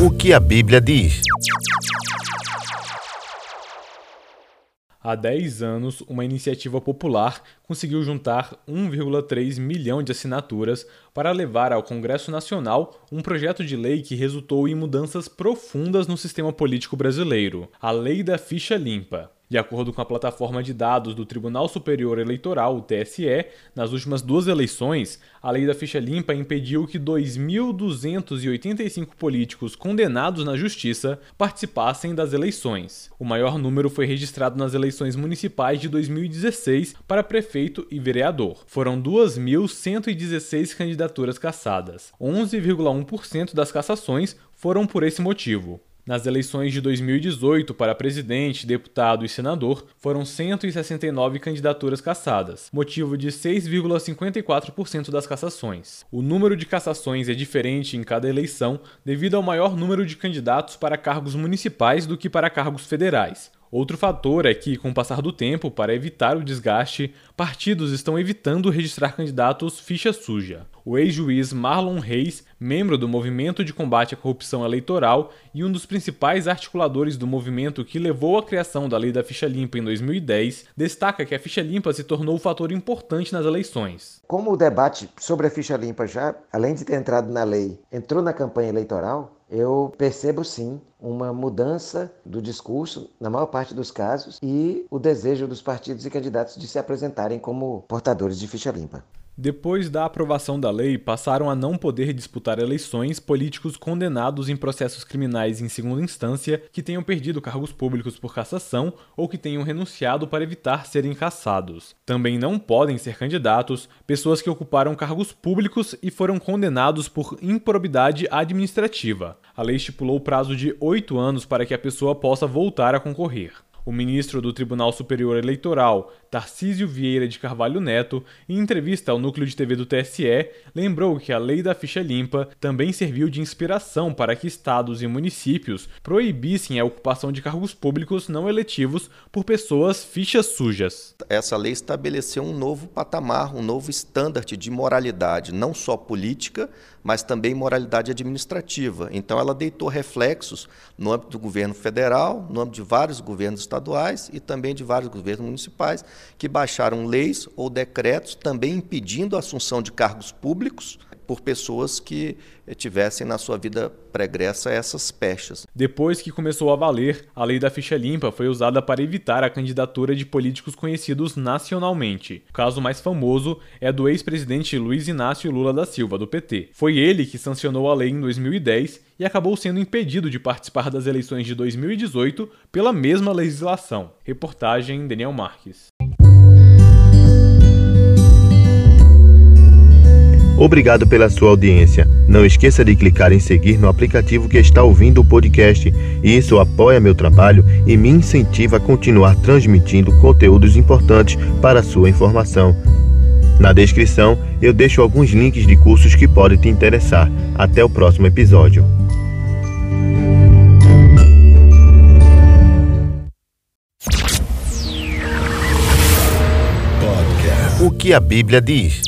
O que a Bíblia diz? Há 10 anos, uma iniciativa popular conseguiu juntar 1,3 milhão de assinaturas para levar ao Congresso Nacional um projeto de lei que resultou em mudanças profundas no sistema político brasileiro, a Lei da Ficha Limpa. De acordo com a plataforma de dados do Tribunal Superior Eleitoral, o TSE, nas últimas duas eleições, a lei da ficha limpa impediu que 2.285 políticos condenados na justiça participassem das eleições. O maior número foi registrado nas eleições municipais de 2016 para prefeito e vereador. Foram 2.116 candidaturas cassadas. 11,1% das cassações foram por esse motivo. Nas eleições de 2018 para presidente, deputado e senador, foram 169 candidaturas cassadas, motivo de 6,54% das cassações. O número de cassações é diferente em cada eleição devido ao maior número de candidatos para cargos municipais do que para cargos federais. Outro fator é que, com o passar do tempo, para evitar o desgaste, partidos estão evitando registrar candidatos ficha suja. O ex-juiz Marlon Reis, membro do Movimento de Combate à Corrupção Eleitoral e um dos principais articuladores do movimento que levou à criação da Lei da Ficha Limpa em 2010, destaca que a ficha limpa se tornou um fator importante nas eleições. Como o debate sobre a ficha limpa já, além de ter entrado na lei, entrou na campanha eleitoral, eu percebo sim uma mudança do discurso, na maior parte dos casos, e o desejo dos partidos e candidatos de se apresentarem como portadores de ficha limpa. Depois da aprovação da lei, passaram a não poder disputar eleições políticos condenados em processos criminais em segunda instância que tenham perdido cargos públicos por cassação ou que tenham renunciado para evitar serem cassados. Também não podem ser candidatos pessoas que ocuparam cargos públicos e foram condenados por improbidade administrativa. A lei estipulou o prazo de oito anos para que a pessoa possa voltar a concorrer. O ministro do Tribunal Superior Eleitoral, Tarcísio Vieira de Carvalho Neto, em entrevista ao núcleo de TV do TSE, lembrou que a lei da ficha limpa também serviu de inspiração para que estados e municípios proibissem a ocupação de cargos públicos não eletivos por pessoas fichas sujas. Essa lei estabeleceu um novo patamar, um novo estandarte de moralidade, não só política, mas também moralidade administrativa. Então, ela deitou reflexos no âmbito do governo federal, no âmbito de vários governos estaduais e também de vários governos municipais, que baixaram leis ou decretos também impedindo a assunção de cargos públicos por pessoas que tivessem na sua vida pregressa essas pechas. Depois que começou a valer, a lei da ficha limpa foi usada para evitar a candidatura de políticos conhecidos nacionalmente. O caso mais famoso é do ex-presidente Luiz Inácio Lula da Silva, do PT. Foi ele que sancionou a lei em 2010 e acabou sendo impedido de participar das eleições de 2018 pela mesma legislação. Reportagem Daniel Marques. Obrigado pela sua audiência. Não esqueça de clicar em seguir no aplicativo que está ouvindo o podcast. Isso apoia meu trabalho e me incentiva a continuar transmitindo conteúdos importantes para a sua informação. Na descrição eu deixo alguns links de cursos que podem te interessar. Até o próximo episódio. O que a Bíblia diz?